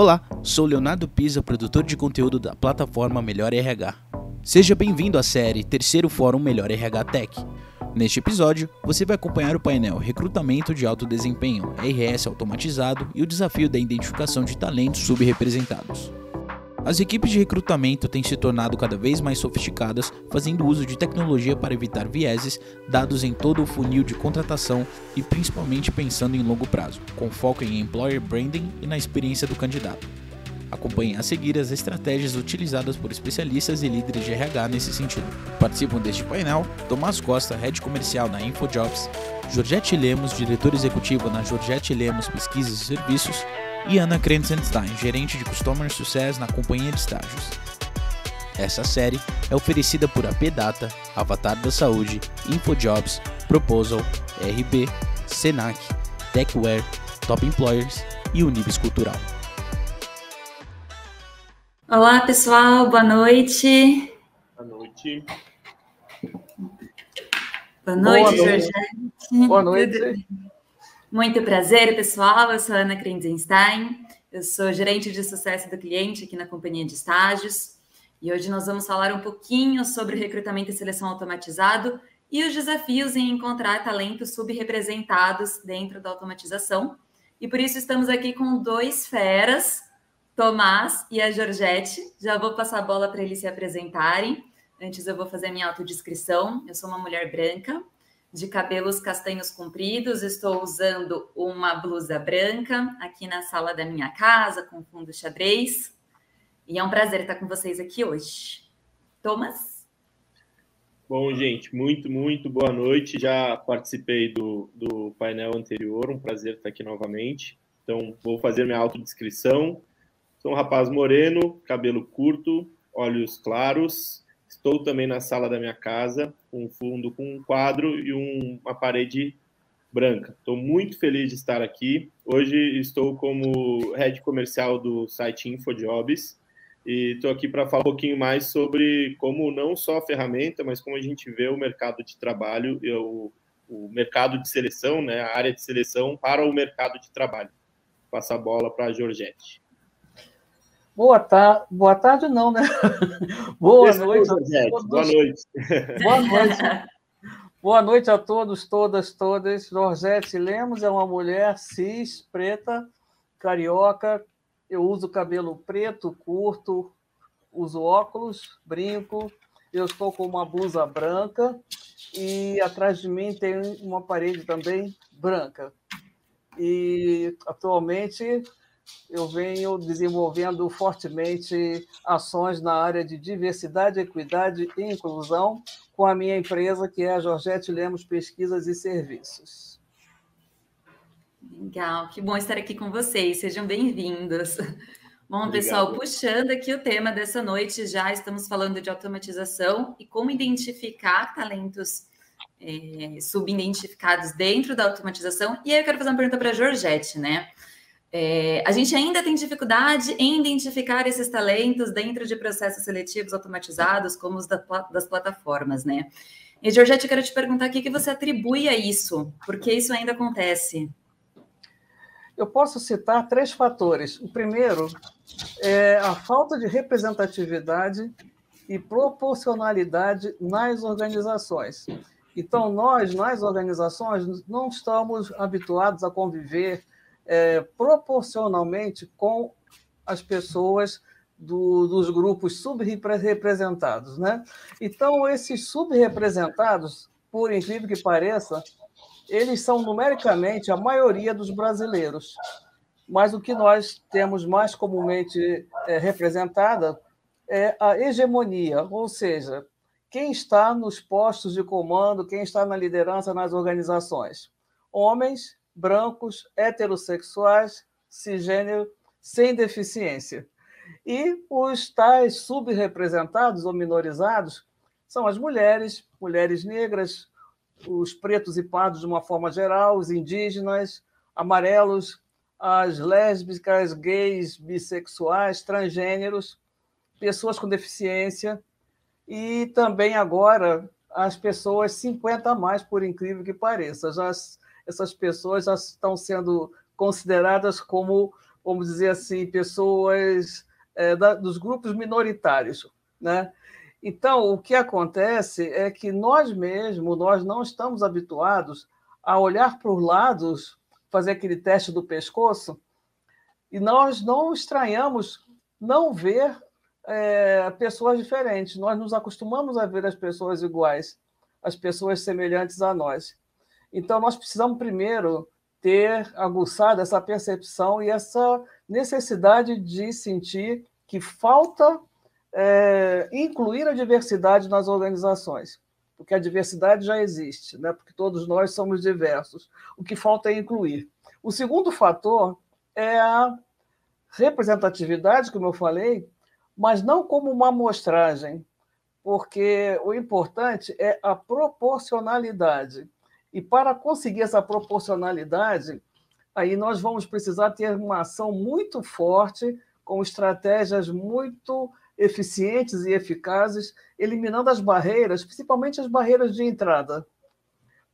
Olá, sou Leonardo Pisa, produtor de conteúdo da plataforma Melhor RH. Seja bem-vindo à série Terceiro Fórum Melhor RH Tech. Neste episódio, você vai acompanhar o painel Recrutamento de Alto Desempenho, RS Automatizado e o desafio da identificação de talentos subrepresentados. As equipes de recrutamento têm se tornado cada vez mais sofisticadas, fazendo uso de tecnologia para evitar vieses, dados em todo o funil de contratação e principalmente pensando em longo prazo, com foco em employer branding e na experiência do candidato. Acompanhe a seguir as estratégias utilizadas por especialistas e líderes de RH nesse sentido. Participam deste painel Tomás Costa, head comercial na InfoJobs, Georgette Lemos, diretor executivo na Georgette Lemos Pesquisas e Serviços, e Ana Krenzenstein, gerente de Customer Success na companhia de estágios. Essa série é oferecida por AP Data, Avatar da Saúde, InfoJobs, Proposal, RB, Senac, Techware, Top Employers e Unibis Cultural. Olá, pessoal, boa noite. Boa noite. Boa noite, Boa noite. Georgette. Boa noite. Muito prazer, pessoal. Eu sou Ana Krenzenstein, eu sou gerente de sucesso do cliente aqui na companhia de estágios. E hoje nós vamos falar um pouquinho sobre recrutamento e seleção automatizado e os desafios em encontrar talentos subrepresentados dentro da automatização. E por isso estamos aqui com dois feras, Tomás e a Georgette. Já vou passar a bola para eles se apresentarem. Antes eu vou fazer minha autodescrição. Eu sou uma mulher branca, de cabelos castanhos compridos, estou usando uma blusa branca aqui na sala da minha casa, com fundo xadrez. E é um prazer estar com vocês aqui hoje. Thomas? Bom, gente, muito, muito boa noite. Já participei do, do painel anterior, um prazer estar aqui novamente. Então, vou fazer minha autodescrição. Sou um rapaz moreno, cabelo curto, olhos claros. Estou também na sala da minha casa, um fundo com um quadro e um, uma parede branca. Estou muito feliz de estar aqui. Hoje estou como head comercial do site InfoJobs e estou aqui para falar um pouquinho mais sobre como não só a ferramenta, mas como a gente vê o mercado de trabalho o, o mercado de seleção, né, a área de seleção para o mercado de trabalho. Passa a bola para a Georgette. Boa tarde, boa tarde não, né? Boa noite. Georgette. Boa noite. Boa noite. Boa noite a todos, todas, todas. Georgette Lemos é uma mulher cis, preta, carioca. Eu uso cabelo preto, curto, uso óculos, brinco. Eu estou com uma blusa branca e atrás de mim tem uma parede também branca. E atualmente eu venho desenvolvendo fortemente ações na área de diversidade, equidade e inclusão com a minha empresa, que é a Georgette Lemos Pesquisas e Serviços. Legal, que bom estar aqui com vocês, sejam bem-vindos. Bom, Obrigado. pessoal, puxando aqui o tema dessa noite, já estamos falando de automatização e como identificar talentos é, subidentificados dentro da automatização. E aí eu quero fazer uma pergunta para a Georgette, né? É, a gente ainda tem dificuldade em identificar esses talentos dentro de processos seletivos automatizados, como os da, das plataformas, né? E, Georgette, eu quero te perguntar o que, você atribui a isso, porque isso ainda acontece. Eu posso citar três fatores. O primeiro é a falta de representatividade e proporcionalidade nas organizações. Então, nós, nas organizações, não estamos habituados a conviver é, proporcionalmente com as pessoas do, dos grupos subrepresentados. Né? Então, esses subrepresentados, por incrível que pareça, eles são numericamente a maioria dos brasileiros. Mas o que nós temos mais comumente é, representada é a hegemonia, ou seja, quem está nos postos de comando, quem está na liderança nas organizações. Homens brancos, heterossexuais, cisgênero, sem deficiência. E os tais subrepresentados ou minorizados são as mulheres, mulheres negras, os pretos e pardos de uma forma geral, os indígenas, amarelos, as lésbicas, gays, bissexuais, transgêneros, pessoas com deficiência e também agora as pessoas 50 a mais, por incrível que pareça. Já essas pessoas já estão sendo consideradas como vamos dizer assim, pessoas é, da, dos grupos minoritários. Né? Então, o que acontece é que nós mesmos, nós não estamos habituados a olhar para os lados, fazer aquele teste do pescoço, e nós não estranhamos não ver é, pessoas diferentes. Nós nos acostumamos a ver as pessoas iguais, as pessoas semelhantes a nós. Então, nós precisamos primeiro ter aguçado essa percepção e essa necessidade de sentir que falta é, incluir a diversidade nas organizações, porque a diversidade já existe, né? porque todos nós somos diversos. O que falta é incluir. O segundo fator é a representatividade, como eu falei, mas não como uma amostragem, porque o importante é a proporcionalidade. E para conseguir essa proporcionalidade, aí nós vamos precisar ter uma ação muito forte, com estratégias muito eficientes e eficazes, eliminando as barreiras, principalmente as barreiras de entrada,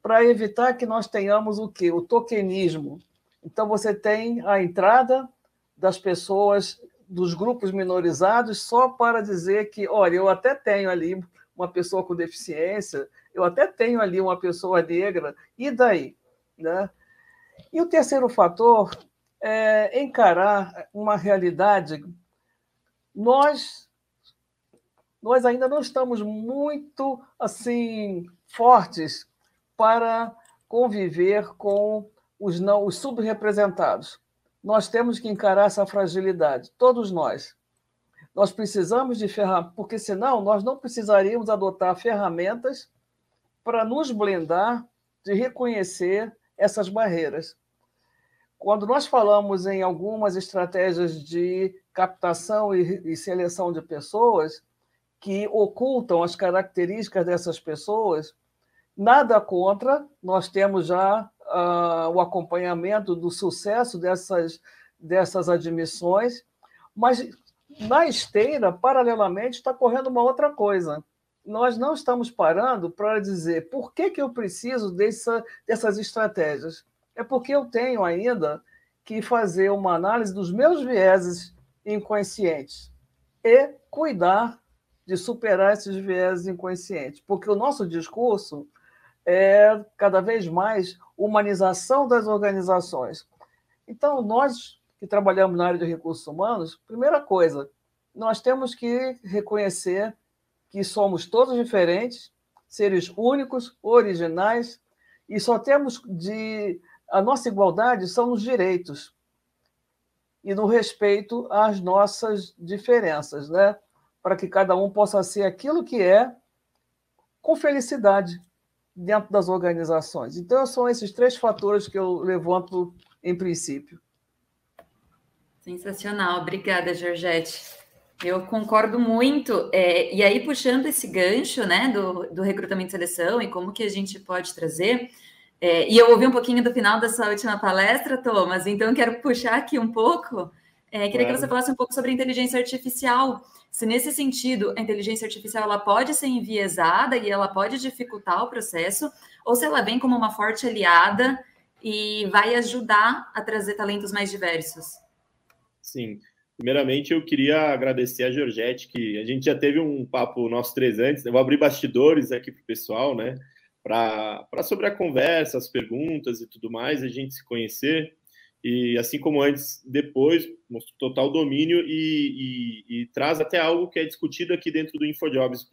para evitar que nós tenhamos o quê? O tokenismo. Então, você tem a entrada das pessoas dos grupos minorizados só para dizer que, olha, eu até tenho ali uma pessoa com deficiência, eu até tenho ali uma pessoa negra, e daí? Né? E o terceiro fator é encarar uma realidade. Nós nós ainda não estamos muito assim fortes para conviver com os não os subrepresentados. Nós temos que encarar essa fragilidade, todos nós. Nós precisamos de ferramentas, porque senão nós não precisaríamos adotar ferramentas para nos blindar de reconhecer essas barreiras. Quando nós falamos em algumas estratégias de captação e, seleção de pessoas, que ocultam as características dessas pessoas, nada contra, nós temos já uh, o acompanhamento do sucesso dessas, dessas admissões, mas na esteira, paralelamente, está correndo uma outra coisa. Nós não estamos parando para dizer por que, que eu preciso dessa, dessas estratégias. É porque eu tenho ainda que fazer uma análise dos meus vieses inconscientes e cuidar de superar esses viés inconscientes, porque o nosso discurso é cada vez mais humanização das organizações. Então, nós que trabalhamos na área de recursos humanos, primeira coisa, nós temos que reconhecer que somos todos diferentes, seres únicos, originais, e só temos de. A nossa igualdade são nos direitos e no respeito às nossas diferenças, né? para que cada um possa ser aquilo que é com felicidade dentro das organizações. Então, são esses três fatores que eu levanto em princípio. Sensacional, obrigada, Georgette. Eu concordo muito. É, e aí, puxando esse gancho né, do, do recrutamento e seleção e como que a gente pode trazer. É, e eu ouvi um pouquinho do final da sua última palestra, Thomas, então quero puxar aqui um pouco. É, queria claro. que você falasse um pouco sobre inteligência artificial se nesse sentido a inteligência artificial ela pode ser enviesada e ela pode dificultar o processo, ou se ela vem como uma forte aliada e vai ajudar a trazer talentos mais diversos. Sim. Primeiramente, eu queria agradecer a Georgette, que a gente já teve um papo nós três antes. Né? Eu vou abrir bastidores aqui para o pessoal, né? Para sobre a conversa, as perguntas e tudo mais, a gente se conhecer e assim como antes, depois, mostra total domínio e, e, e, traz até algo que é discutido aqui dentro do InfoJobs.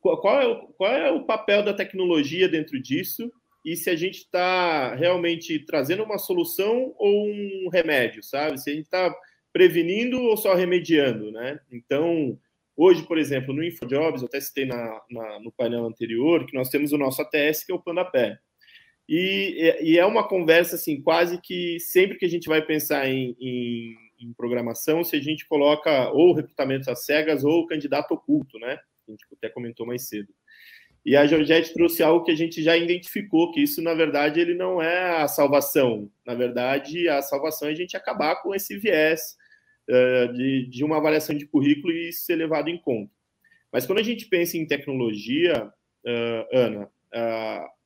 Qual é, o, qual é o papel da tecnologia dentro disso e se a gente está realmente trazendo uma solução ou um remédio, sabe? Se a gente está prevenindo ou só remediando, né? Então, hoje, por exemplo, no InfoJobs, eu até citei na, na, no painel anterior, que nós temos o nosso ATS, que é o Pé. E, e, é uma conversa assim, quase que sempre que a gente vai pensar em, em, em programação, se a gente coloca ou recrutamento às cegas ou candidato oculto, né? A gente até comentou mais cedo. E a Georgette trouxe algo que a gente já identificou, que isso, na verdade, ele não é a salvação. Na verdade, a salvação é a gente acabar com esse viés uh, de, de uma avaliação de currículo e ser levado em conta. Mas quando a gente pensa em tecnologia, uh, Ana, uh,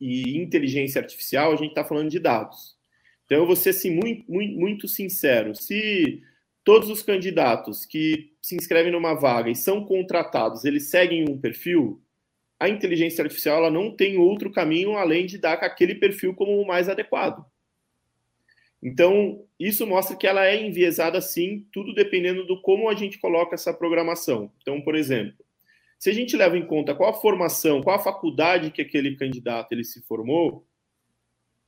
e inteligência artificial, a gente está falando de dados. Então, eu vou ser assim, muito, muito, muito sincero. Se todos os candidatos que se inscrevem numa vaga e são contratados, eles seguem um perfil, a inteligência artificial ela não tem outro caminho além de dar aquele perfil como o mais adequado. Então, isso mostra que ela é enviesada sim, tudo dependendo do como a gente coloca essa programação. Então, por exemplo, se a gente leva em conta qual a formação, qual a faculdade que aquele candidato ele se formou,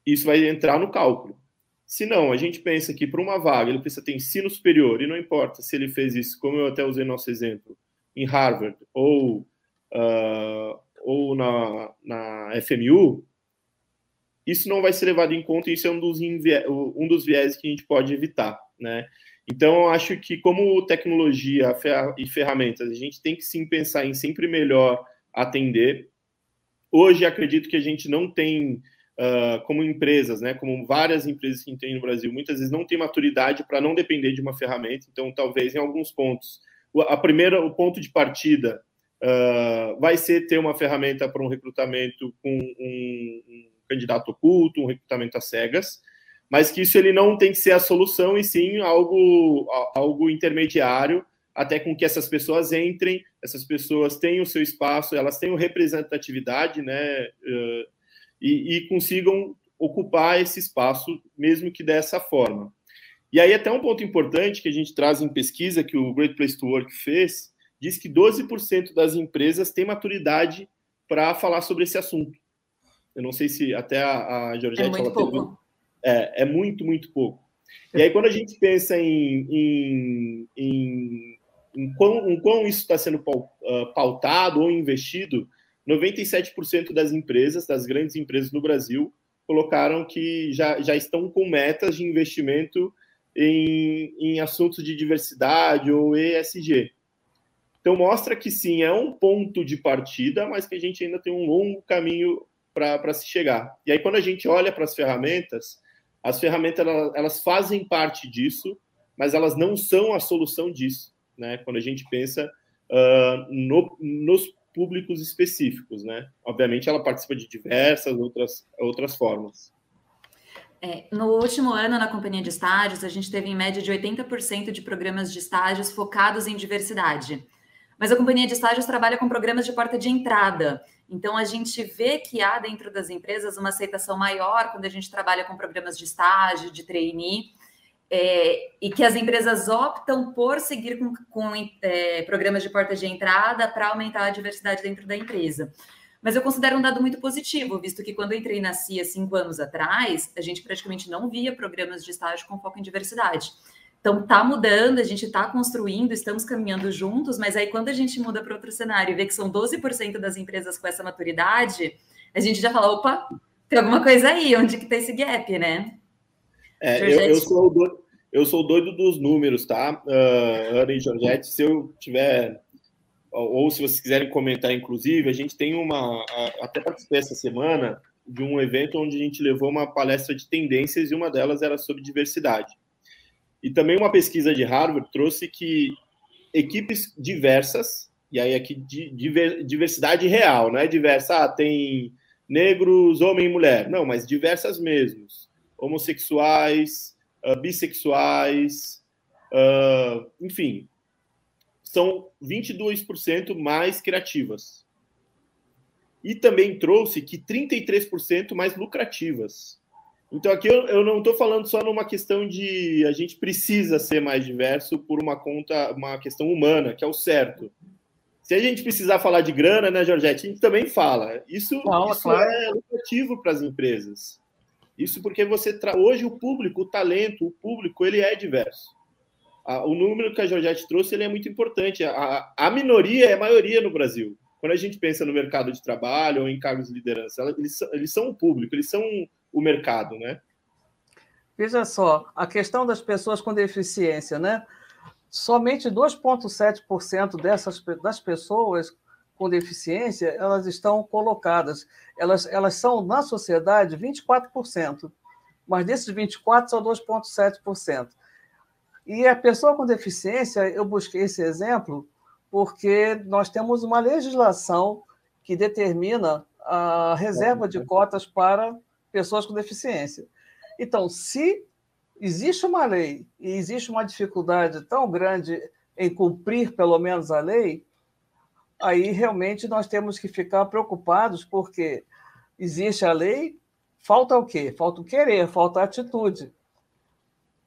isso vai entrar no cálculo. Se não, a gente pensa que para uma vaga ele precisa ter ensino superior, e não importa se ele fez isso, como eu até usei nosso exemplo, em Harvard ou, uh, ou na, na FMU, isso não vai ser levado em conta e isso é um dos, um dos viés que a gente pode evitar, né? Então, eu acho que como tecnologia e ferramentas, a gente tem que sim pensar em sempre melhor atender. Hoje, acredito que a gente não tem, uh, como empresas, né, como várias empresas que tem no Brasil, muitas vezes não tem maturidade para não depender de uma ferramenta. Então, talvez em alguns pontos, a primeira, o ponto de partida uh, vai ser ter uma ferramenta para um recrutamento com um, um candidato oculto, um recrutamento às cegas, mas que isso ele não tem que ser a solução e sim algo, algo intermediário até com que essas pessoas entrem, essas pessoas tenham o seu espaço, elas tenham representatividade, né, e, e consigam ocupar esse espaço, mesmo que dessa forma. E aí até um ponto importante que a gente traz em pesquisa que o Great Place to Work fez, diz que 12% das empresas têm maturidade para falar sobre esse assunto. Eu não sei se até a, a Georgette... É muito pouco. É, é, muito, muito pouco. E aí, quando a gente pensa em, em, em, em quão, quão isso está sendo ah, pautado ou investido, 97% das empresas, das grandes empresas no Brasil, colocaram que já, já estão com metas de investimento em, em assuntos de diversidade ou ESG. Então, mostra que sim, é um ponto de partida, mas que a gente ainda tem um longo caminho para se chegar. E aí, quando a gente olha para as ferramentas, as ferramentas elas, elas, fazem parte disso, mas elas não são a solução disso, né? Quando a gente pensa uh, no, nos públicos específicos, né? Obviamente, ela participa de diversas outras, outras formas. É, no último ano, na companhia de estágios, a gente teve em média de 80% de programas de estágios focados em diversidade. Mas a companhia de estágios trabalha com programas de porta de entrada. Então, a gente vê que há dentro das empresas uma aceitação maior quando a gente trabalha com programas de estágio, de trainee, é, e que as empresas optam por seguir com, com é, programas de porta de entrada para aumentar a diversidade dentro da empresa. Mas eu considero um dado muito positivo, visto que quando eu entrei na CIA cinco anos atrás, a gente praticamente não via programas de estágio com foco em diversidade. Então tá mudando, a gente está construindo, estamos caminhando juntos, mas aí quando a gente muda para outro cenário e vê que são 12% das empresas com essa maturidade, a gente já fala, opa, tem alguma coisa aí, onde que tá esse gap, né? É, eu, eu, sou doido, eu sou doido dos números, tá? Uh, Ana e Georgette, se eu tiver, ou se vocês quiserem comentar, inclusive, a gente tem uma, até participei essa semana de um evento onde a gente levou uma palestra de tendências e uma delas era sobre diversidade. E também uma pesquisa de Harvard trouxe que equipes diversas, e aí aqui diversidade real, não é diversa, ah, tem negros, homem e mulher. Não, mas diversas mesmos. Homossexuais, uh, bissexuais, uh, enfim, são 22% mais criativas. E também trouxe que 33% mais lucrativas. Então aqui eu, eu não estou falando só numa questão de a gente precisa ser mais diverso por uma conta, uma questão humana, que é o certo. Se a gente precisar falar de grana, né, Georgette, a gente também fala. Isso, não, isso claro. é lucrativo para as empresas. Isso porque você tra... hoje o público, o talento, o público, ele é diverso. o número que a Georgette trouxe ele é muito importante. A, a minoria é a maioria no Brasil. Quando a gente pensa no mercado de trabalho ou em cargos de liderança, eles, eles são o público, eles são o mercado, né? Veja só, a questão das pessoas com deficiência, né? Somente 2,7% dessas das pessoas com deficiência elas estão colocadas. Elas, elas são, na sociedade, 24%, mas desses 24% são 2,7%. E a pessoa com deficiência, eu busquei esse exemplo porque nós temos uma legislação que determina a reserva de cotas para pessoas com deficiência. Então, se existe uma lei e existe uma dificuldade tão grande em cumprir pelo menos a lei, aí realmente nós temos que ficar preocupados, porque existe a lei, falta o quê? Falta o querer, falta a atitude.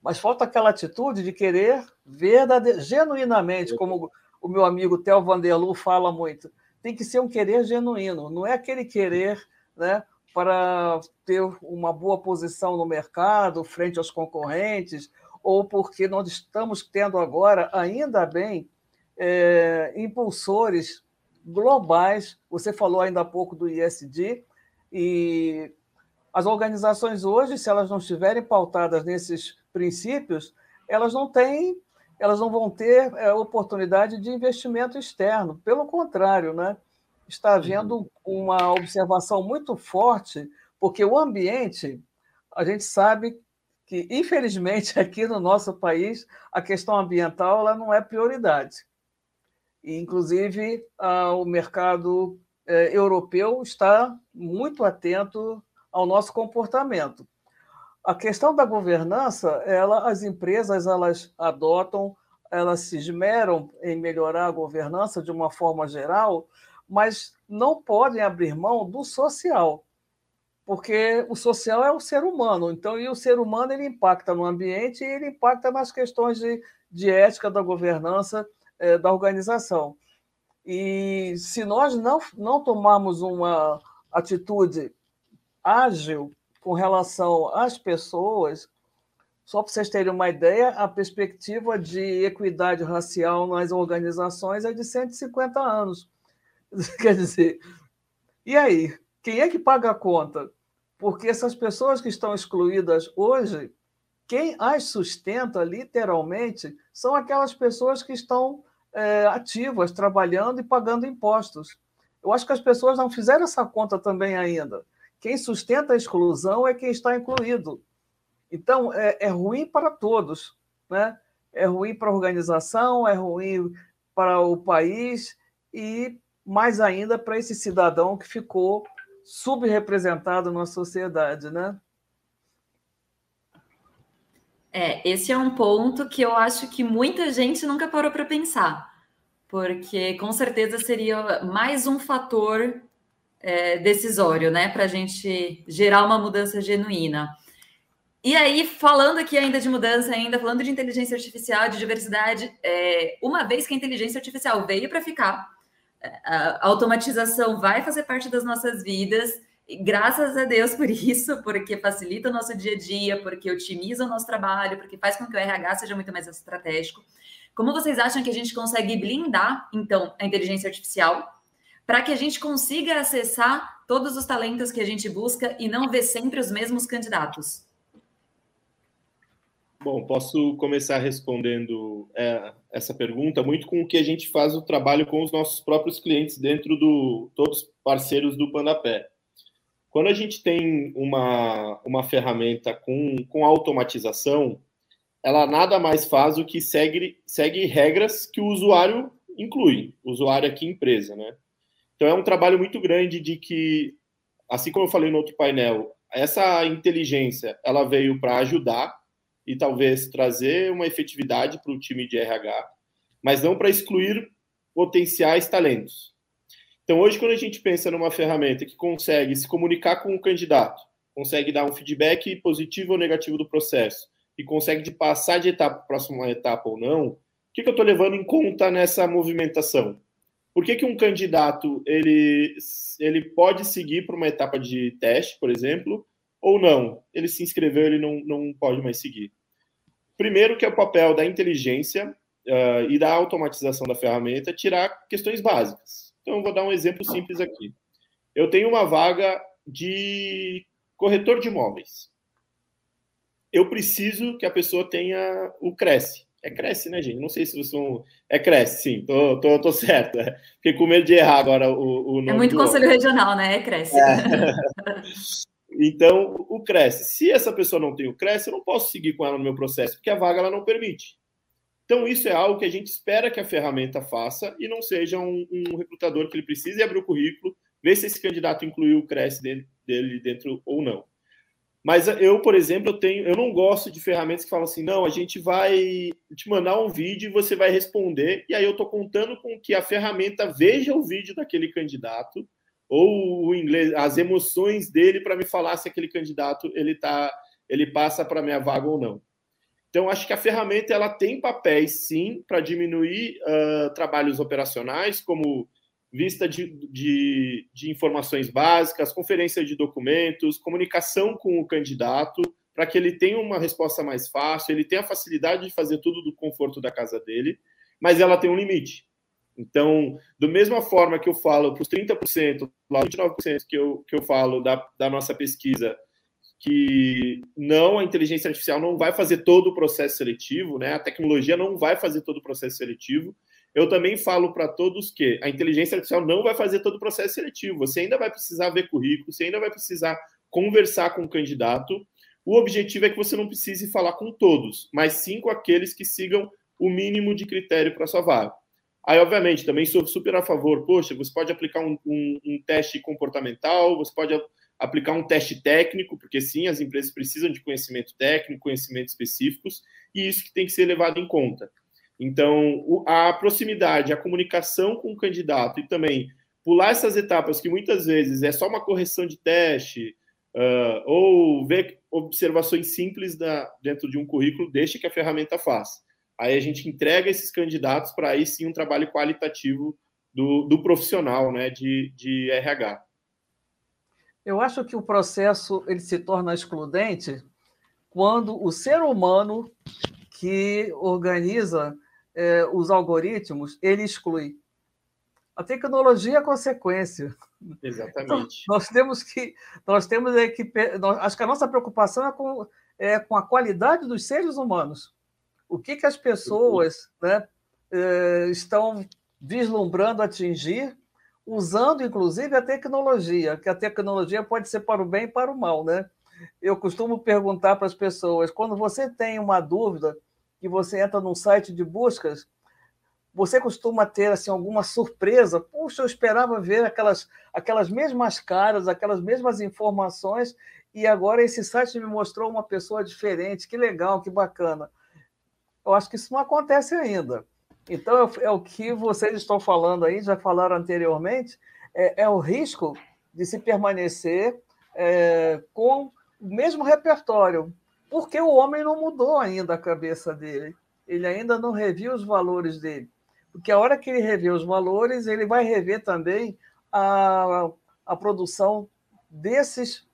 Mas falta aquela atitude de querer verdade... genuinamente, como o meu amigo Theo Vanderlu fala muito. Tem que ser um querer genuíno, não é aquele querer né, para ter uma boa posição no mercado, frente aos concorrentes, ou porque nós estamos tendo agora, ainda bem, é, impulsores globais. Você falou ainda há pouco do ISD, e as organizações hoje, se elas não estiverem pautadas nesses princípios, elas não têm, elas não vão ter é, oportunidade de investimento externo. Pelo contrário, né? está havendo uma observação muito forte, porque o ambiente, a gente sabe que, infelizmente, aqui no nosso país, a questão ambiental ela não é prioridade. Inclusive, o mercado é, europeu está muito atento ao nosso comportamento. A questão da governança, ela, as empresas elas adotam, elas se esmeram em melhorar a governança de uma forma geral, mas não podem abrir mão do social, porque o social é o ser humano. Então, e o ser humano ele impacta no ambiente e ele impacta nas questões de, de ética da governança é, da organização. E se nós não, não tomarmos uma atitude ágil com relação às pessoas, só para vocês terem uma ideia, a perspectiva de equidade racial nas organizações é de 150 anos. Quer dizer, e aí? Quem é que paga a conta? Porque essas pessoas que estão excluídas hoje, quem as sustenta literalmente são aquelas pessoas que estão é, ativas, trabalhando e pagando impostos. Eu acho que as pessoas não fizeram essa conta também ainda. Quem sustenta a exclusão é quem está incluído. Então, é, é ruim para todos. Né? É ruim para a organização, é ruim para o país e mais ainda para esse cidadão que ficou subrepresentado na sociedade, né? É, esse é um ponto que eu acho que muita gente nunca parou para pensar, porque com certeza seria mais um fator é, decisório, né, para a gente gerar uma mudança genuína. E aí, falando aqui ainda de mudança, ainda falando de inteligência artificial, de diversidade, é, uma vez que a inteligência artificial veio para ficar, a automatização vai fazer parte das nossas vidas. Graças a Deus por isso, porque facilita o nosso dia a dia, porque otimiza o nosso trabalho, porque faz com que o RH seja muito mais estratégico. Como vocês acham que a gente consegue blindar, então, a inteligência artificial para que a gente consiga acessar todos os talentos que a gente busca e não ver sempre os mesmos candidatos? Bom, posso começar respondendo é, essa pergunta muito com o que a gente faz o trabalho com os nossos próprios clientes dentro do todos parceiros do Pandapé. Quando a gente tem uma, uma ferramenta com, com automatização, ela nada mais faz do que segue, segue regras que o usuário inclui, usuário aqui empresa, né? Então é um trabalho muito grande de que, assim como eu falei no outro painel, essa inteligência ela veio para ajudar e talvez trazer uma efetividade para o time de RH, mas não para excluir potenciais talentos. Então, hoje, quando a gente pensa numa ferramenta que consegue se comunicar com o candidato, consegue dar um feedback positivo ou negativo do processo e consegue de passar de etapa para a próxima etapa ou não, o que, que eu estou levando em conta nessa movimentação? Por que, que um candidato ele, ele pode seguir para uma etapa de teste, por exemplo, ou não? Ele se inscreveu, ele não, não pode mais seguir. Primeiro, que é o papel da inteligência uh, e da automatização da ferramenta, tirar questões básicas. Então, eu vou dar um exemplo simples aqui. Eu tenho uma vaga de corretor de imóveis. Eu preciso que a pessoa tenha o Cresce. É Cresce, né, gente? Não sei se vocês são. É Cresce, sim, tô, tô, tô certo. Fiquei com medo de errar agora o, o nome. É muito conselho regional, né? É Cresce. É. Então, o Cresce. Se essa pessoa não tem o Cresce, eu não posso seguir com ela no meu processo, porque a vaga ela não permite. Então, isso é algo que a gente espera que a ferramenta faça e não seja um, um recrutador que ele precise abrir o currículo, ver se esse candidato incluiu o Cresce dele, dele dentro ou não. Mas eu, por exemplo, eu tenho, eu não gosto de ferramentas que falam assim, não, a gente vai te mandar um vídeo e você vai responder, e aí eu estou contando com que a ferramenta veja o vídeo daquele candidato ou o inglês, as emoções dele para me falar se aquele candidato ele tá, ele passa para minha vaga ou não. Então acho que a ferramenta ela tem papéis sim para diminuir uh, trabalhos operacionais como vista de, de, de informações básicas, conferência de documentos, comunicação com o candidato, para que ele tenha uma resposta mais fácil, ele tenha a facilidade de fazer tudo do conforto da casa dele, mas ela tem um limite. Então, da mesma forma que eu falo para os 30%, lá 29% que eu, que eu falo da, da nossa pesquisa, que não, a inteligência artificial não vai fazer todo o processo seletivo, né? A tecnologia não vai fazer todo o processo seletivo. Eu também falo para todos que a inteligência artificial não vai fazer todo o processo seletivo. Você ainda vai precisar ver currículo, você ainda vai precisar conversar com o candidato. O objetivo é que você não precise falar com todos, mas sim com aqueles que sigam o mínimo de critério para sua vaga. Aí, obviamente, também sou super a favor. Poxa, você pode aplicar um, um, um teste comportamental, você pode aplicar um teste técnico, porque sim, as empresas precisam de conhecimento técnico, conhecimentos específicos, e isso que tem que ser levado em conta. Então, a proximidade, a comunicação com o candidato e também pular essas etapas que muitas vezes é só uma correção de teste uh, ou ver observações simples da, dentro de um currículo, deixa que a ferramenta faça. Aí a gente entrega esses candidatos para aí sim um trabalho qualitativo do, do profissional né, de, de RH. Eu acho que o processo ele se torna excludente quando o ser humano que organiza é, os algoritmos, ele exclui. A tecnologia é a consequência. Exatamente. Então, nós temos que. Nós temos é que. Nós, acho que a nossa preocupação é com, é com a qualidade dos seres humanos. O que, que as pessoas né, é, estão vislumbrando atingir, usando inclusive a tecnologia, que a tecnologia pode ser para o bem e para o mal. Né? Eu costumo perguntar para as pessoas: quando você tem uma dúvida que você entra num site de buscas, você costuma ter assim alguma surpresa? Puxa, eu esperava ver aquelas, aquelas mesmas caras, aquelas mesmas informações, e agora esse site me mostrou uma pessoa diferente. Que legal, que bacana. Eu acho que isso não acontece ainda. Então, é, o que vocês estão falando aí, já falaram anteriormente, é, é o risco de se permanecer é, com o mesmo repertório, porque o homem não mudou ainda a cabeça dele. Ele ainda não reviu os valores dele. Porque a hora que ele rever os valores, ele vai rever também a, a produção desses,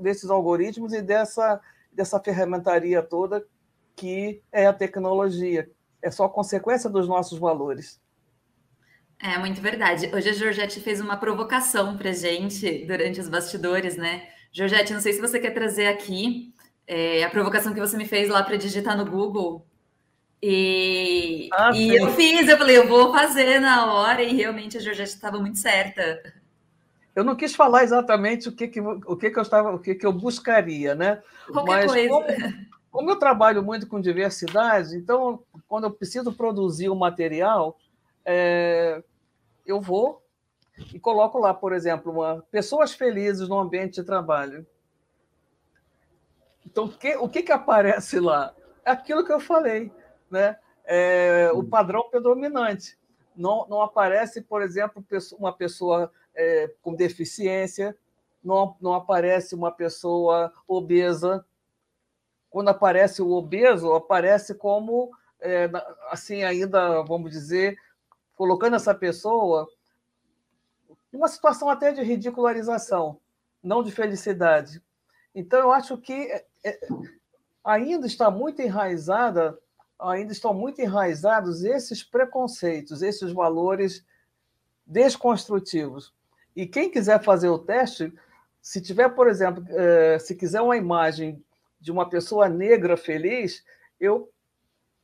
desses algoritmos e dessa, dessa ferramentaria toda que é a tecnologia. É só consequência dos nossos valores. É muito verdade. Hoje a Georgette fez uma provocação para gente durante os bastidores, né? Georgette, não sei se você quer trazer aqui é, a provocação que você me fez lá para digitar no Google. E, ah, e eu fiz, eu falei, eu vou fazer na hora, e realmente a Georgette estava muito certa. Eu não quis falar exatamente o que, que, o que, que eu estava, o que, que eu buscaria, né? Qualquer Mas coisa. Como, como eu trabalho muito com diversidade, então, quando eu preciso produzir um material, é, eu vou e coloco lá, por exemplo, uma, pessoas felizes no ambiente de trabalho. Então, que, o que, que aparece lá? É aquilo que eu falei, né? É, o padrão predominante. Não, não aparece, por exemplo, uma pessoa é, com deficiência, não, não aparece uma pessoa obesa. Quando aparece o obeso, aparece como, é, assim, ainda, vamos dizer, colocando essa pessoa numa situação até de ridicularização, não de felicidade. Então, eu acho que é, é, ainda está muito enraizada, ainda estão muito enraizados esses preconceitos, esses valores desconstrutivos. E quem quiser fazer o teste, se tiver, por exemplo, é, se quiser uma imagem de uma pessoa negra feliz, eu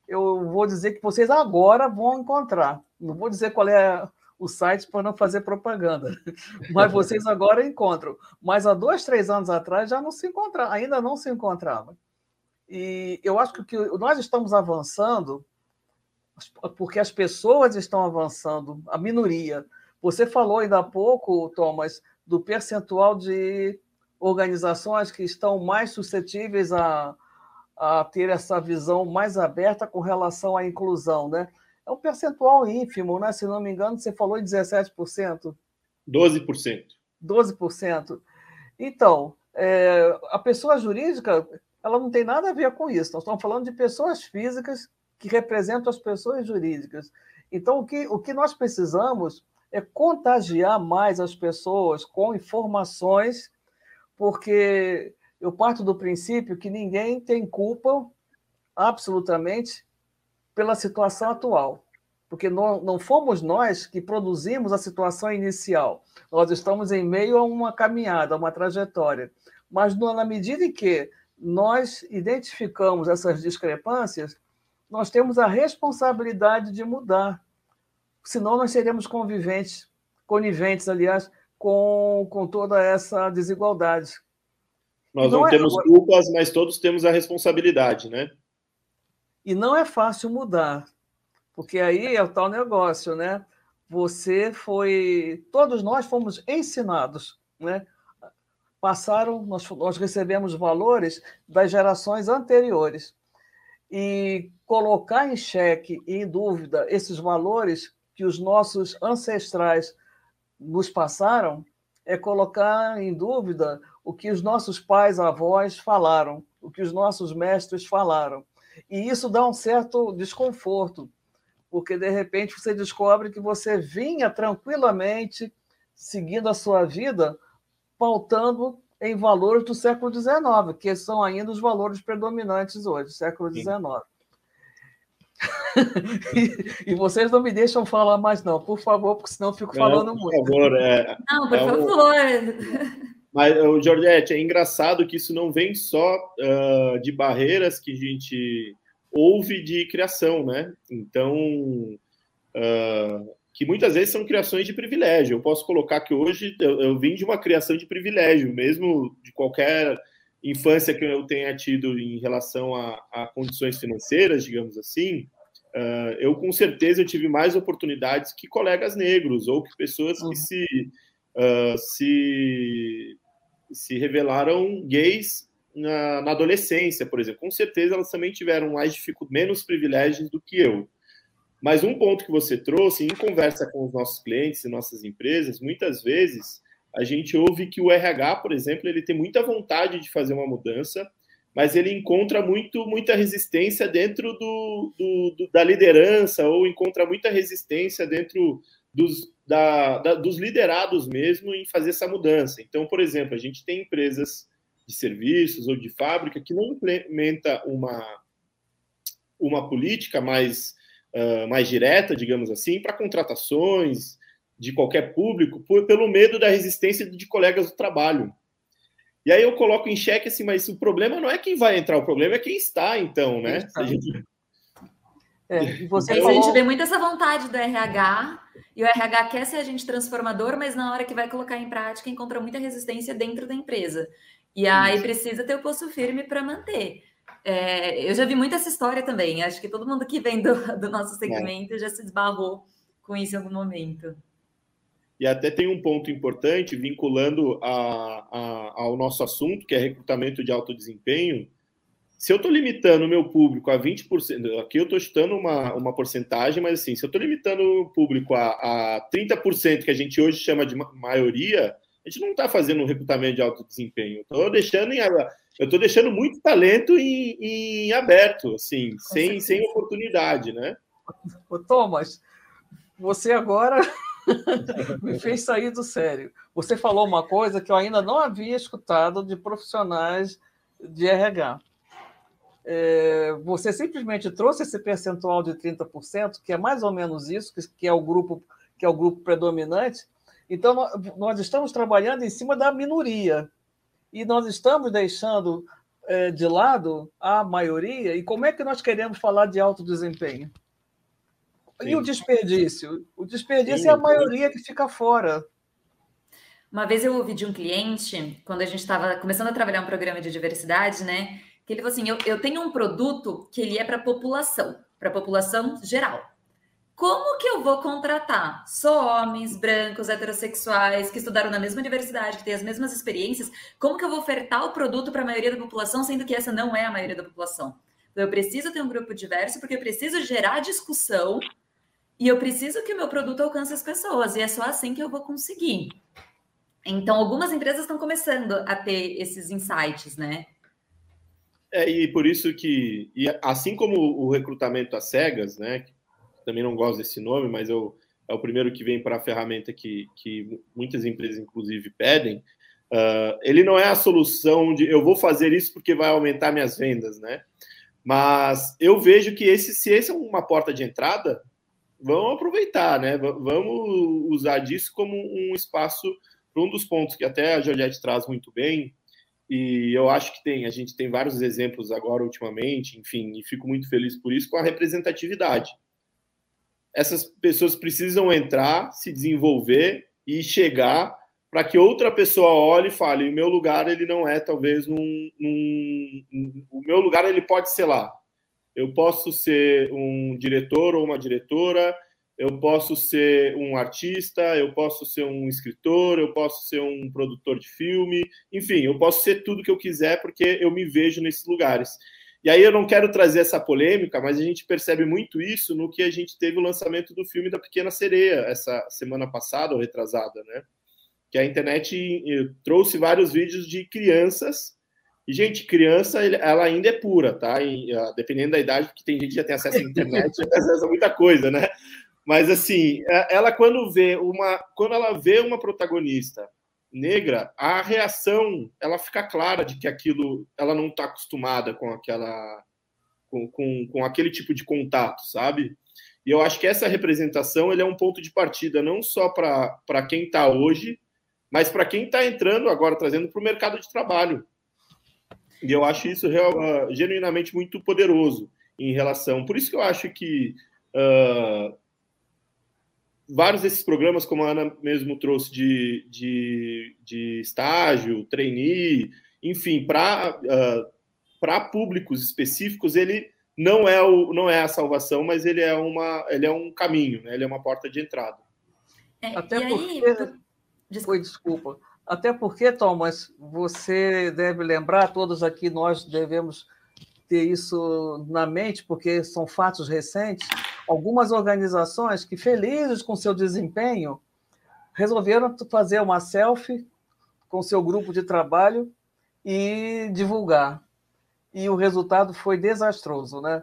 eu vou dizer que vocês agora vão encontrar. Não vou dizer qual é o site para não fazer propaganda. Mas vocês agora encontram. Mas há dois, três anos atrás já não se encontrava, ainda não se encontrava. E eu acho que nós estamos avançando porque as pessoas estão avançando, a minoria. Você falou ainda há pouco, Thomas, do percentual de organizações que estão mais suscetíveis a, a ter essa visão mais aberta com relação à inclusão, né? É um percentual ínfimo, né? Se não me engano, você falou em 17%. 12%. 12%. Então, é, a pessoa jurídica, ela não tem nada a ver com isso. Nós estamos falando de pessoas físicas que representam as pessoas jurídicas. Então, o que, o que nós precisamos é contagiar mais as pessoas com informações, porque eu parto do princípio que ninguém tem culpa, absolutamente, pela situação atual. Porque não, não fomos nós que produzimos a situação inicial. Nós estamos em meio a uma caminhada, a uma trajetória. Mas na medida em que nós identificamos essas discrepâncias, nós temos a responsabilidade de mudar. Senão nós seremos conviventes, coniventes, aliás, com, com toda essa desigualdade. Nós não, não é temos culpas, mas todos temos a responsabilidade, né? E não é fácil mudar, porque aí é o tal negócio, né? Você foi. Todos nós fomos ensinados, né? Passaram, nós, nós recebemos valores das gerações anteriores. E colocar em xeque e em dúvida esses valores que os nossos ancestrais nos passaram é colocar em dúvida o que os nossos pais, avós falaram, o que os nossos mestres falaram. E isso dá um certo desconforto, porque de repente você descobre que você vinha tranquilamente seguindo a sua vida, pautando em valores do século XIX, que são ainda os valores predominantes hoje, século XIX. e, e, vocês não me deixam falar mais, não, por favor, porque senão eu fico não, falando por muito. Favor, é, não, por é favor. Mas, Jordete, é engraçado que isso não vem só uh, de barreiras que a gente ouve de criação, né? Então, uh, que muitas vezes são criações de privilégio. Eu posso colocar que hoje eu, eu vim de uma criação de privilégio, mesmo de qualquer infância que eu tenha tido em relação a, a condições financeiras, digamos assim, uh, eu com certeza eu tive mais oportunidades que colegas negros ou que pessoas uhum. que se, uh, se, se revelaram gays na, na, adolescência, por exemplo. Com certeza elas também tiveram mais menos privilégios do que eu. Mas um ponto que você trouxe, em conversa com os nossos clientes e nossas empresas, muitas vezes a gente ouve que o RH, por exemplo, ele tem muita vontade de fazer uma mudança, mas ele encontra muito, muita resistência dentro do, do, do da liderança ou encontra muita resistência dentro dos, da, da, dos liderados mesmo em fazer essa mudança. Então, por exemplo, a gente tem empresas de serviços ou de fábrica que não implementa uma, uma política mais, uh, mais direta, digamos assim, para contratações, de qualquer público por, pelo medo da resistência de colegas do trabalho. E aí eu coloco em xeque assim, mas o problema não é quem vai entrar, o problema é quem está, então, né? A gente... É, você falou... A gente vê muito essa vontade do RH, e o RH quer ser agente transformador, mas na hora que vai colocar em prática, encontra muita resistência dentro da empresa. E aí precisa ter o posto firme para manter. É, eu já vi muito essa história também. Acho que todo mundo que vem do, do nosso é. segmento é. já se esbarrou com isso em algum momento. E até tem um ponto importante vinculando a, a, ao nosso assunto, que é recrutamento de alto desempenho. Se eu estou limitando o meu público a 20%, aqui eu estou chutando uma, uma porcentagem, mas assim, se eu estou limitando o público a, a 30%, que a gente hoje chama de maioria, a gente não está fazendo um recrutamento de alto desempenho. Estou deixando em, eu estou deixando muito talento em, em aberto, assim, sem, sem oportunidade, né? Ô, Thomas, você agora me fez sair do sério. Você falou uma coisa que eu ainda não havia escutado de profissionais de RH. É, você simplesmente trouxe esse percentual de 30%, que é mais ou menos isso, que é o grupo que é o grupo predominante. Então, nós estamos trabalhando em cima da minoria e nós estamos deixando é, de lado a maioria. E como é que nós queremos falar de alto desempenho? Sim. E o desperdício? O desperdício Sim. é a maioria que fica fora. Uma vez eu ouvi de um cliente, quando a gente estava começando a trabalhar um programa de diversidade, né? Que ele falou assim: eu, eu tenho um produto que ele é para a população, para a população geral. como que eu vou contratar só homens brancos, heterossexuais, que estudaram na mesma universidade, que têm as mesmas experiências? Como que eu vou ofertar o produto para a maioria da população, sendo que essa não é a maioria da população? Então, eu preciso ter um grupo diverso, porque eu preciso gerar discussão e eu preciso que o meu produto alcance as pessoas, e é só assim que eu vou conseguir. Então, algumas empresas estão começando a ter esses insights, né? É, e por isso que, assim como o recrutamento às cegas, né, também não gosto desse nome, mas eu, é o primeiro que vem para a ferramenta que, que muitas empresas, inclusive, pedem. Uh, ele não é a solução de eu vou fazer isso porque vai aumentar minhas vendas, né? Mas eu vejo que esse, se esse é uma porta de entrada, vamos aproveitar, né? Vamos usar disso como um espaço para um dos pontos que até a Georgette traz muito bem, e eu acho que tem, a gente tem vários exemplos agora ultimamente, enfim, e fico muito feliz por isso, com a representatividade essas pessoas precisam entrar, se desenvolver e chegar para que outra pessoa olhe e fale: o meu lugar ele não é talvez num, o meu lugar ele pode ser lá. Eu posso ser um diretor ou uma diretora, eu posso ser um artista, eu posso ser um escritor, eu posso ser um produtor de filme, enfim, eu posso ser tudo que eu quiser porque eu me vejo nesses lugares. E aí eu não quero trazer essa polêmica, mas a gente percebe muito isso no que a gente teve o lançamento do filme da Pequena Sereia essa semana passada ou retrasada, né? Que a internet eh, trouxe vários vídeos de crianças. E, gente, criança, ela ainda é pura, tá? E, ah, dependendo da idade, porque tem gente que já tem acesso à internet, já tem acesso a muita coisa, né? Mas assim, é, ela quando vê uma, quando ela vê uma protagonista negra, a reação ela fica clara de que aquilo ela não está acostumada com aquela com, com, com, aquele tipo de contato, sabe? E eu acho que essa representação ele é um ponto de partida não só para quem está hoje, mas para quem está entrando agora, trazendo para o mercado de trabalho. E eu acho isso real, uh, genuinamente muito poderoso em relação. Por isso que eu acho que uh, vários desses programas, como a Ana mesmo trouxe, de, de, de estágio, trainee, enfim, para uh, públicos específicos, ele não é, o, não é a salvação, mas ele é, uma, ele é um caminho, né? ele é uma porta de entrada. É, Até porque. Aí... Desculpa. desculpa. Até porque, Thomas, você deve lembrar, todos aqui nós devemos ter isso na mente, porque são fatos recentes algumas organizações que, felizes com seu desempenho, resolveram fazer uma selfie com seu grupo de trabalho e divulgar. E o resultado foi desastroso, né?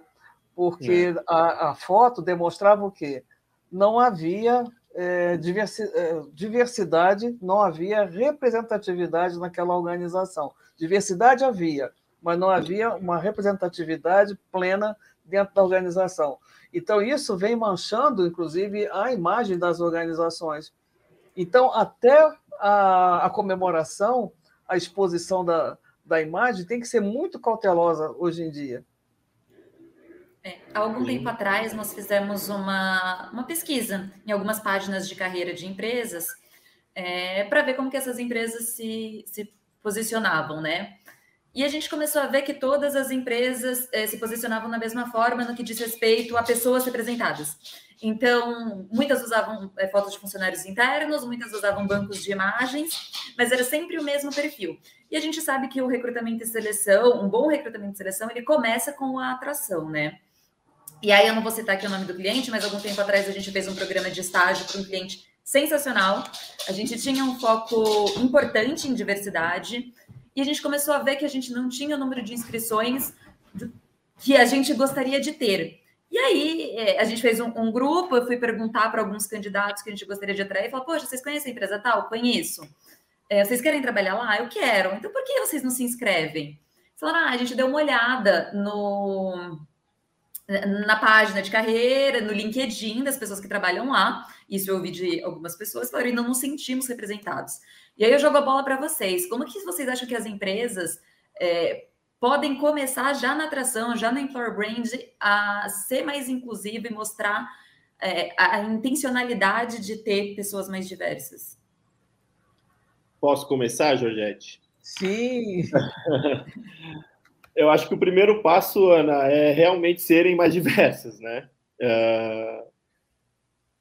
Porque é. a, a, foto demonstrava o quê? Não havia é, diversi, é, diversidade, não havia representatividade naquela organização. Diversidade havia, mas não havia uma representatividade plena dentro da organização. Então, isso vem manchando, inclusive, a imagem das organizações. Então, até a, a comemoração, a exposição da, da imagem tem que ser muito cautelosa hoje em dia. É, há algum tempo atrás, nós fizemos uma, uma pesquisa em algumas páginas de carreira de empresas é, para ver como que essas empresas se, se posicionavam, né? E a gente começou a ver que todas as empresas eh, se posicionavam da mesma forma no que diz respeito a pessoas representadas. Então, muitas usavam eh, fotos de funcionários internos, muitas usavam bancos de imagens, mas era sempre o mesmo perfil. E a gente sabe que o recrutamento e seleção, um bom recrutamento e seleção, ele começa com a atração, né? E aí eu não vou citar aqui o nome do cliente, mas algum tempo atrás a gente fez um programa de estágio para um cliente sensacional. A gente tinha um foco importante em diversidade e a gente começou a ver que a gente não tinha o número de inscrições que a gente gostaria de ter. E aí, é, a gente fez um, um grupo, eu fui perguntar para alguns candidatos que a gente gostaria de atrair, e falou, poxa, vocês conhecem a empresa tal? Conheço. É, vocês querem trabalhar lá? Eu quero. Então, por que vocês não se inscrevem? Falaram, ah, a gente deu uma olhada no, na página de carreira, no LinkedIn das pessoas que trabalham lá. Isso eu ouvi de algumas pessoas, falaram, e não nos sentimos representados. E aí eu jogo a bola para vocês. Como que vocês acham que as empresas é, podem começar já na atração, já no Employer Brand, a ser mais inclusiva e mostrar é, a intencionalidade de ter pessoas mais diversas? Posso começar, Georgette? Sim! Eu acho que o primeiro passo, Ana, é realmente serem mais diversas, né? Uh,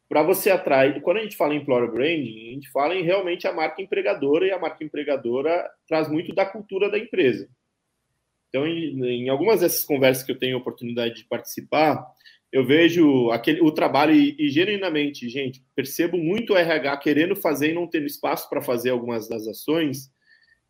para você atrair. Quando a gente fala em employer branding, a gente fala em realmente a marca empregadora, e a marca empregadora traz muito da cultura da empresa. Então, em, em algumas dessas conversas que eu tenho oportunidade de participar, eu vejo aquele, o trabalho e, e, genuinamente, gente, percebo muito o RH querendo fazer e não tendo espaço para fazer algumas das ações,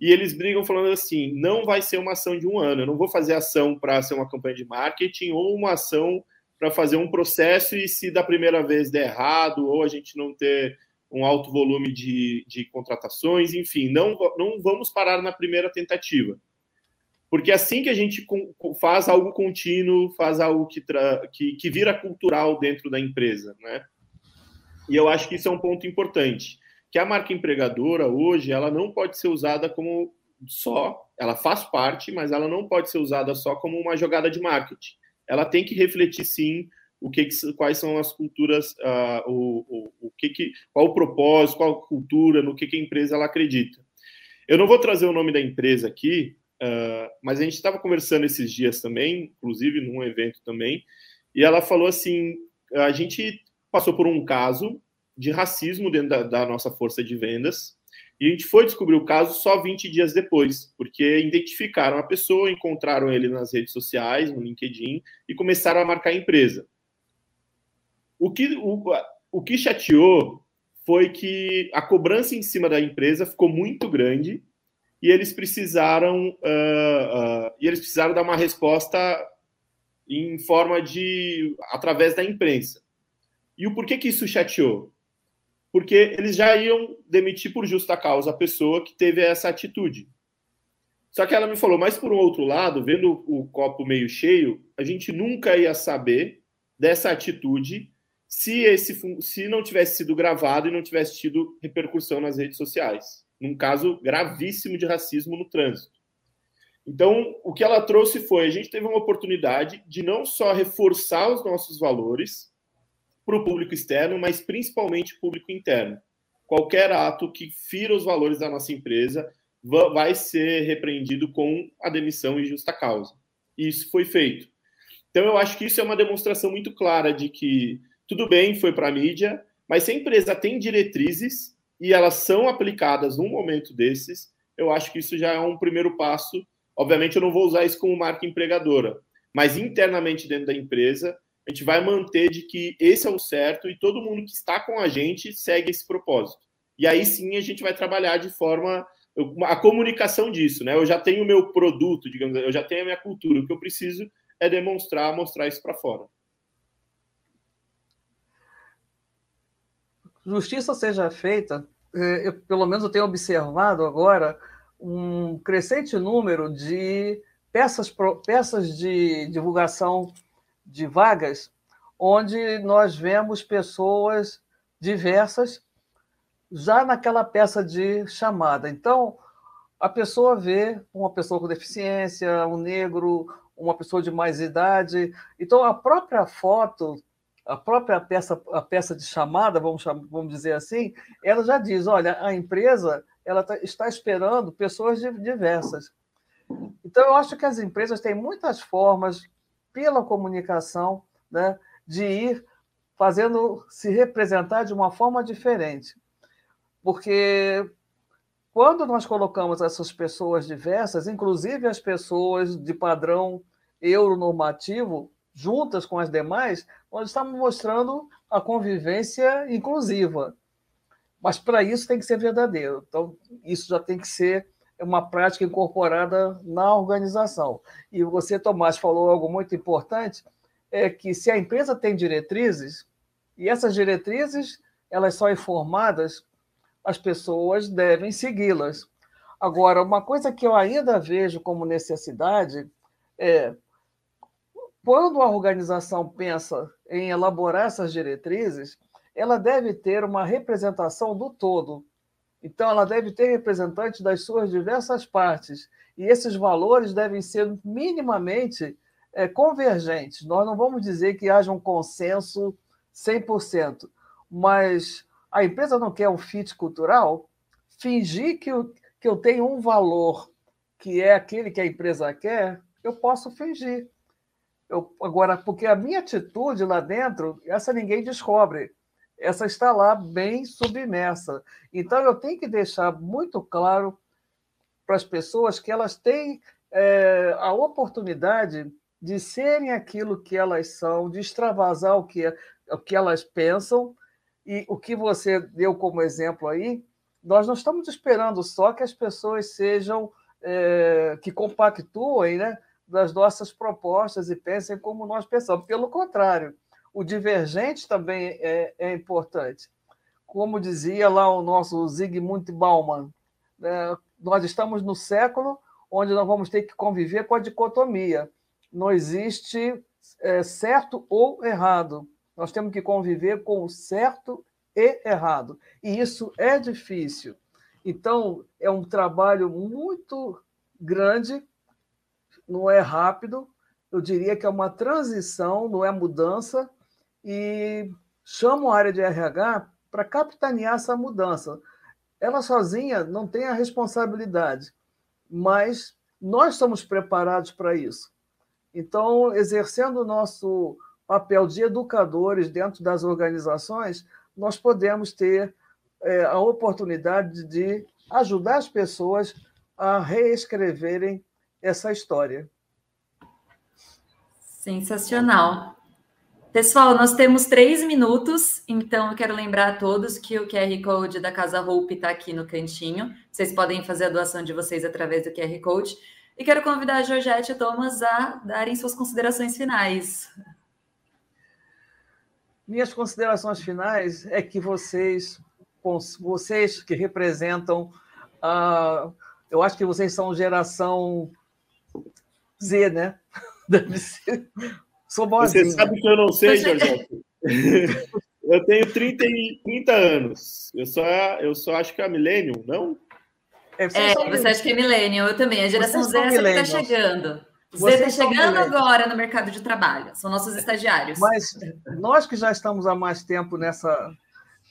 e eles brigam falando assim: não vai ser uma ação de um ano, eu não vou fazer ação para ser uma campanha de marketing ou uma ação para fazer um processo e se da primeira vez der errado ou a gente não ter um alto volume de, de contratações, enfim, não, não vamos parar na primeira tentativa. Porque assim que a gente faz algo contínuo, faz algo que, que, que vira cultural dentro da empresa, né? E eu acho que isso é um ponto importante, que a marca empregadora hoje ela não pode ser usada como só, ela faz parte, mas ela não pode ser usada só como uma jogada de marketing. Ela tem que refletir sim o que, quais são as culturas, uh, o, o, o que, que qual o propósito, qual cultura, no que, que a empresa ela acredita. Eu não vou trazer o nome da empresa aqui, Uh, mas a gente estava conversando esses dias também, inclusive num evento também, e ela falou assim: a gente passou por um caso de racismo dentro da, da, nossa força de vendas, e a gente foi descobrir o caso só 20 dias depois, porque identificaram a pessoa, encontraram ele nas redes sociais, no LinkedIn, e começaram a marcar a empresa. O que, o, o que chateou foi que a cobrança em cima da empresa ficou muito grande e eles precisaram uh, uh, e eles precisaram dar uma resposta em forma de através da imprensa. E o porquê que isso chateou? Porque eles já iam demitir por justa causa a pessoa que teve essa atitude. Só que ela me falou, mas por um outro lado, vendo o copo meio cheio, a gente nunca ia saber dessa atitude se esse se não tivesse sido gravado e não tivesse tido repercussão nas redes sociais num caso gravíssimo de racismo no trânsito. Então, o que ela trouxe foi: a gente teve uma oportunidade de não só reforçar os nossos valores para o público externo, mas principalmente público interno. Qualquer ato que fira os valores da nossa empresa vai ser repreendido com a demissão em justa causa. E isso foi feito. Então, eu acho que isso é uma demonstração muito clara de que tudo bem, foi para a mídia, mas se a empresa tem diretrizes, e elas são aplicadas num momento desses, eu acho que isso já é um primeiro passo. Obviamente, eu não vou usar isso como marca empregadora, mas internamente dentro da empresa, a gente vai manter de que esse é o certo e todo mundo que está com a gente segue esse propósito. E aí sim a gente vai trabalhar de forma a comunicação disso, né? Eu já tenho o meu produto, digamos, eu já tenho a minha cultura, o que eu preciso é demonstrar, mostrar isso para fora. justiça seja feita, é, eu, pelo menos eu tenho observado agora um crescente número de peças, peças de divulgação de vagas, onde nós vemos pessoas diversas já naquela peça de chamada. Então, a pessoa vê uma pessoa com deficiência, um negro, uma pessoa de mais idade. Então, a própria foto a própria peça, a peça de chamada, vamos, vamos dizer assim, ela já diz: olha, a empresa ela tá, está esperando pessoas diversas. Então, eu acho que as empresas têm muitas formas, pela comunicação, né, de ir fazendo se representar de uma forma diferente. Porque quando nós colocamos essas pessoas diversas, inclusive as pessoas de padrão euronormativo, juntas com as demais, nós estamos mostrando a convivência inclusiva. Mas para isso tem que ser verdadeiro. Então, isso já tem que ser uma prática incorporada na organização. E você, Tomás, falou algo muito importante, é que se a empresa tem diretrizes, e essas diretrizes elas são informadas, as pessoas devem segui-las. Agora, uma coisa que eu ainda vejo como necessidade é quando a organização pensa em elaborar essas diretrizes, ela deve ter uma representação do todo. Então, ela deve ter representantes das suas diversas partes. E esses valores devem ser minimamente é, convergentes. Nós não vamos dizer que haja um consenso 100%, mas a empresa não quer um fit cultural? Fingir que eu, que eu tenho um valor que é aquele que a empresa quer, eu posso fingir. Eu, agora, porque a minha atitude lá dentro, essa ninguém descobre. Essa está lá bem submersa. Então, eu tenho que deixar muito claro para as pessoas que elas têm é, a oportunidade de serem aquilo que elas são, de extravasar o que, o que elas pensam, e o que você deu como exemplo aí, nós não estamos esperando só que as pessoas sejam, é, que compactuem né, das nossas propostas e pensem como nós pensamos. Pelo contrário, o divergente também é, é importante. Como dizia lá o nosso Zygmunt Bauman, né, nós estamos no século onde nós vamos ter que conviver com a dicotomia. Não existe é, certo ou errado. Nós temos que conviver com o certo e errado. E isso é difícil. Então, é um trabalho muito grande, não é rápido, eu diria que é uma transição, não é mudança, e chamo a área de RH para capitanear essa mudança. Ela sozinha não tem a responsabilidade, mas nós estamos preparados para isso. Então, exercendo o nosso papel de educadores dentro das organizações, nós podemos ter é, a oportunidade de ajudar as pessoas a reescreverem essa história. Sensacional. Pessoal, nós temos três minutos, então eu quero lembrar a todos que o QR Code da Casa Hope está aqui no cantinho. Vocês podem fazer a doação de vocês através do QR Code. E quero convidar a Georgette e Thomas a darem suas considerações finais. Minhas considerações finais é que vocês, vocês que representam, uh, eu acho que vocês são geração Z, né? Deve ser. Sou boazinha. Você sabe que eu não sei, Jorge. eu tenho 30, 30 anos. Eu só, eu só acho que é Millennium, não? É, é você acha que é Millennium, eu também. A geração Z é essa que está chegando. Você está chegando agora no mercado de trabalho, são nossos estagiários. Mas nós que já estamos há mais tempo nessa,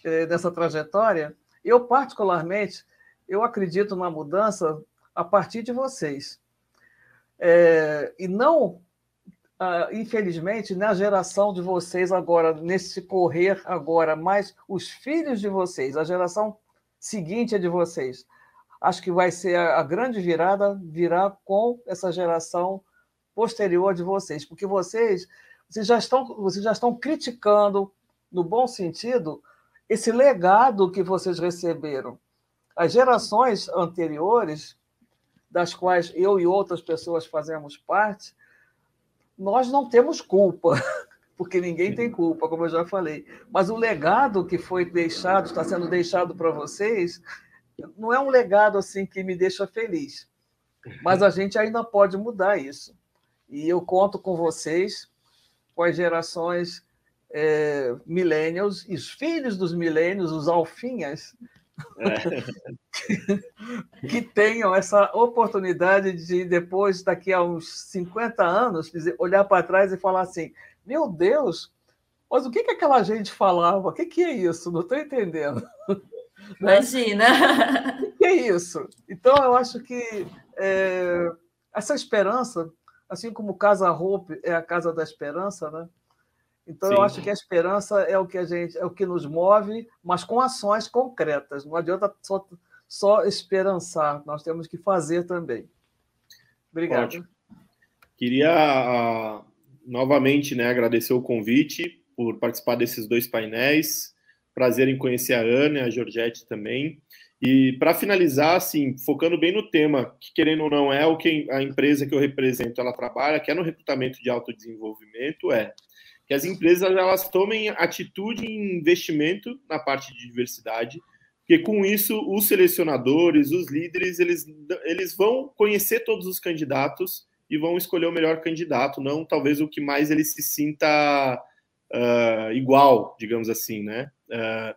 eh, nessa trajetória, eu particularmente, eu acredito na mudança a partir de vocês. É, e não, ah, infelizmente, na geração de vocês agora, nesse correr agora, mas os filhos de vocês, a geração seguinte é de vocês. Acho que vai ser a, a grande virada, virá com essa geração posterior de vocês, porque vocês, vocês já estão, vocês já estão criticando, no bom sentido, esse legado que vocês receberam. As gerações anteriores, das quais eu e outras pessoas fazemos parte, nós não temos culpa, porque ninguém tem culpa, como eu já falei. Mas o legado que foi deixado, está sendo deixado para vocês, não é um legado assim que me deixa feliz. Mas a gente ainda pode mudar isso. E eu conto com vocês, com as gerações é, millennials os filhos dos millennials, os alfinhas, é. que tenham essa oportunidade de, depois, daqui a uns 50 anos, dizer, olhar para trás e falar assim: meu Deus, mas o que, que aquela gente falava? O que, que é isso? Não estou entendendo. Imagina! O que é isso? Então, eu acho que é, essa esperança assim como Casa Hope é a casa da esperança, né? Então Sim. eu acho que a esperança é o que a gente, é o que nos move, mas com ações concretas. Não adianta só, só esperançar, nós temos que fazer também. Obrigado. Ótimo. Queria uh, novamente, né, agradecer o convite por participar desses dois painéis. Prazer em conhecer a Ana e a Georgette também. E para finalizar, assim, focando bem no tema, que querendo ou não é o que a empresa que eu represento ela trabalha, que é no recrutamento de autodesenvolvimento, é que as empresas elas tomem atitude em investimento na parte de diversidade, porque com isso os selecionadores, os líderes, eles, eles vão conhecer todos os candidatos e vão escolher o melhor candidato, não talvez o que mais ele se sinta uh, igual, digamos assim, né? Uh,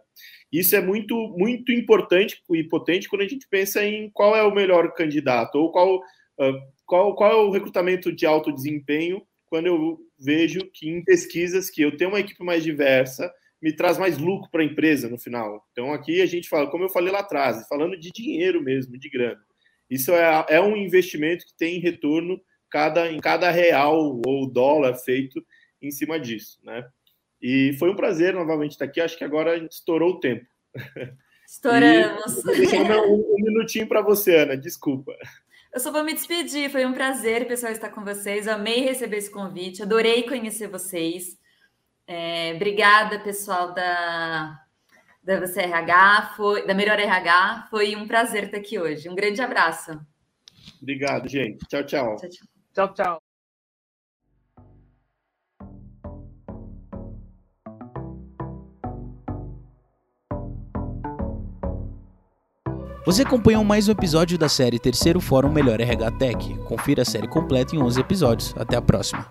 isso é muito, muito importante e potente quando a gente pensa em qual é o melhor candidato ou qual, uh, qual, qual é o recrutamento de alto desempenho quando eu vejo que em pesquisas que eu tenho uma equipe mais diversa me traz mais lucro para a empresa no final. Então aqui a gente fala, como eu falei lá atrás, falando de dinheiro mesmo, de grana. Isso é, é um investimento que tem retorno cada, em cada real ou dólar feito em cima disso, né? E foi um prazer novamente estar aqui. Acho que agora estourou o tempo. Estouramos. um, um minutinho para você, Ana. Desculpa. Eu só vou me despedir. Foi um prazer, pessoal, estar com vocês. Amei receber esse convite. Adorei conhecer vocês. É, obrigada, pessoal da, da VCRH, foi, da Melhor RH. Foi um prazer estar aqui hoje. Um grande abraço. Obrigado, gente. Tchau, tchau. Tchau, tchau. tchau, tchau. Você acompanhou mais um episódio da série Terceiro Fórum Melhor RH Tech. Confira a série completa em 11 episódios. Até a próxima.